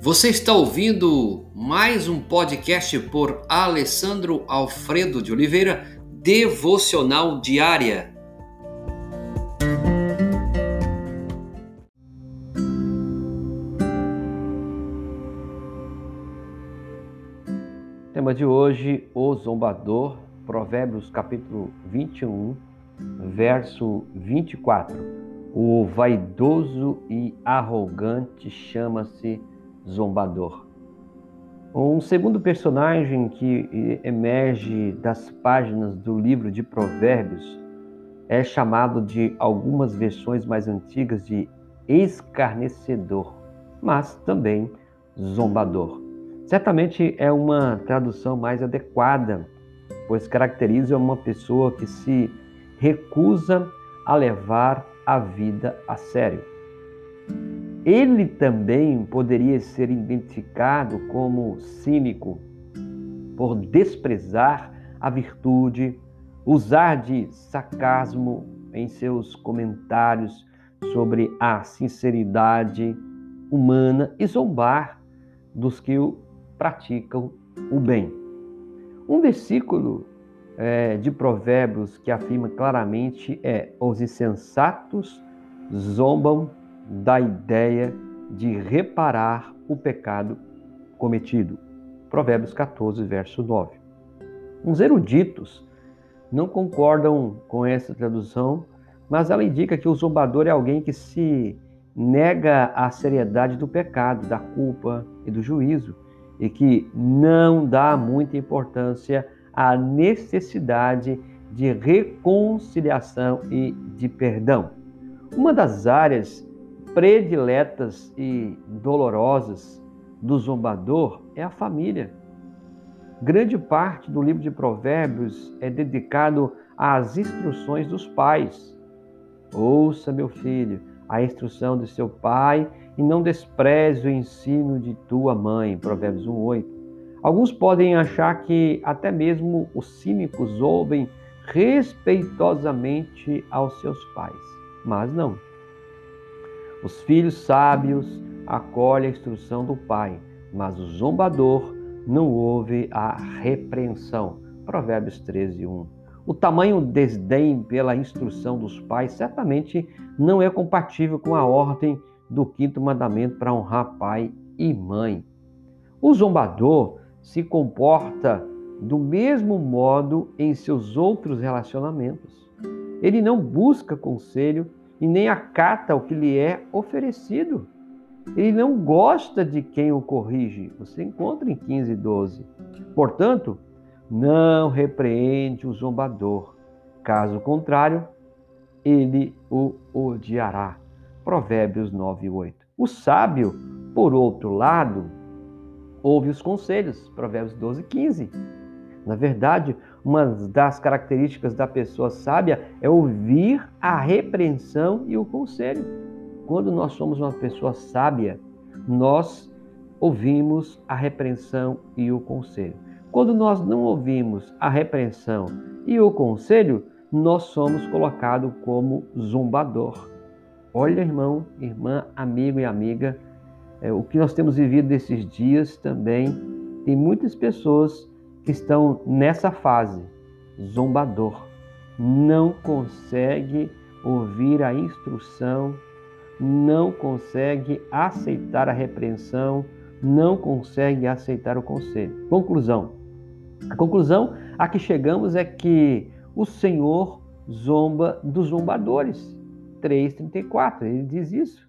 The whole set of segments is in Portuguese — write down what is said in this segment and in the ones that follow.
Você está ouvindo mais um podcast por Alessandro Alfredo de Oliveira, Devocional Diária. Tema de hoje: O Zombador, Provérbios capítulo 21, verso 24. O vaidoso e arrogante chama-se zombador. Um segundo personagem que emerge das páginas do livro de Provérbios é chamado de algumas versões mais antigas de escarnecedor, mas também zombador. Certamente é uma tradução mais adequada, pois caracteriza uma pessoa que se recusa a levar a vida a sério. Ele também poderia ser identificado como cínico por desprezar a virtude, usar de sarcasmo em seus comentários sobre a sinceridade humana e zombar dos que praticam o bem. Um versículo é, de Provérbios que afirma claramente é: os insensatos zombam da ideia de reparar o pecado cometido. Provérbios 14, verso 9. Os eruditos não concordam com essa tradução, mas ela indica que o zombador é alguém que se nega a seriedade do pecado, da culpa e do juízo, e que não dá muita importância à necessidade de reconciliação e de perdão. Uma das áreas prediletas e dolorosas do zombador é a família. Grande parte do livro de Provérbios é dedicado às instruções dos pais. Ouça, meu filho, a instrução de seu pai e não despreze o ensino de tua mãe. Provérbios 1:8. Alguns podem achar que até mesmo os cínicos ouvem respeitosamente aos seus pais, mas não. Os filhos sábios acolhem a instrução do pai, mas o zombador não ouve a repreensão. Provérbios 13, 1. O tamanho desdém pela instrução dos pais certamente não é compatível com a ordem do quinto mandamento para honrar pai e mãe. O zombador se comporta do mesmo modo em seus outros relacionamentos. Ele não busca conselho e nem acata o que lhe é oferecido. Ele não gosta de quem o corrige. Você encontra em 15 e 12. Portanto, não repreende o zombador. Caso contrário, ele o odiará. Provérbios 9 e 8. O sábio, por outro lado, ouve os conselhos. Provérbios 12 e 15. Na verdade, uma das características da pessoa sábia é ouvir a repreensão e o conselho. Quando nós somos uma pessoa sábia, nós ouvimos a repreensão e o conselho. Quando nós não ouvimos a repreensão e o conselho, nós somos colocados como zombador. Olha, irmão, irmã, amigo e amiga, é, o que nós temos vivido nesses dias também, tem muitas pessoas estão nessa fase, zombador, não consegue ouvir a instrução, não consegue aceitar a repreensão, não consegue aceitar o conselho. Conclusão. A conclusão a que chegamos é que o Senhor zomba dos zombadores. 3:34, ele diz isso.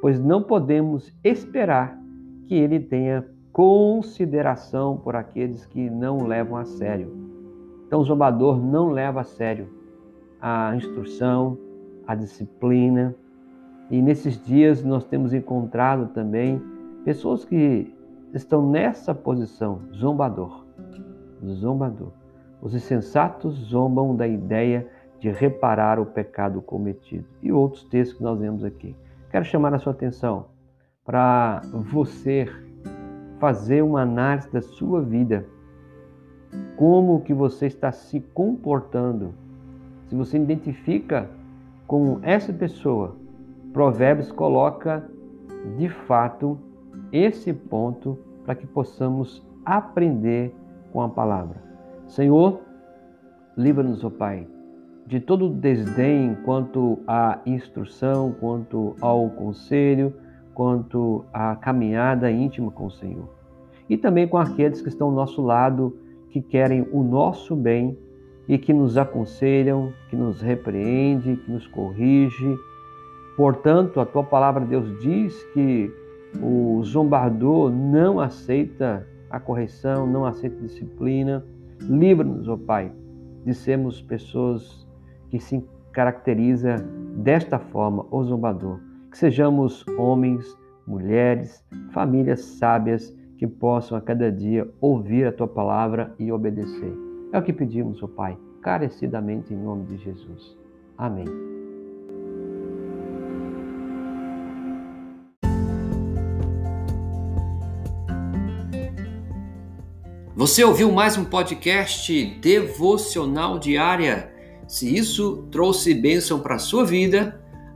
Pois não podemos esperar que ele tenha consideração por aqueles que não levam a sério. Então, o zombador não leva a sério a instrução, a disciplina. E nesses dias nós temos encontrado também pessoas que estão nessa posição, zombador. Zombador. Os insensatos zombam da ideia de reparar o pecado cometido. E outros textos que nós vemos aqui. Quero chamar a sua atenção para você fazer uma análise da sua vida. Como que você está se comportando? Se você identifica com essa pessoa, Provérbios coloca de fato esse ponto para que possamos aprender com a palavra. Senhor, livra-nos, ó Pai, de todo desdém quanto à instrução, quanto ao conselho, quanto à caminhada íntima com o Senhor. E também com aqueles que estão ao nosso lado, que querem o nosso bem e que nos aconselham, que nos repreende, que nos corrige. Portanto, a tua palavra, Deus, diz que o zombador não aceita a correção, não aceita disciplina. Livra-nos, ó Pai, de sermos pessoas que se caracteriza desta forma, o zombador. Que sejamos homens, mulheres, famílias sábias que possam a cada dia ouvir a tua palavra e obedecer. É o que pedimos, ó Pai, carecidamente em nome de Jesus. Amém. Você ouviu mais um podcast devocional diária? Se isso trouxe bênção para a sua vida,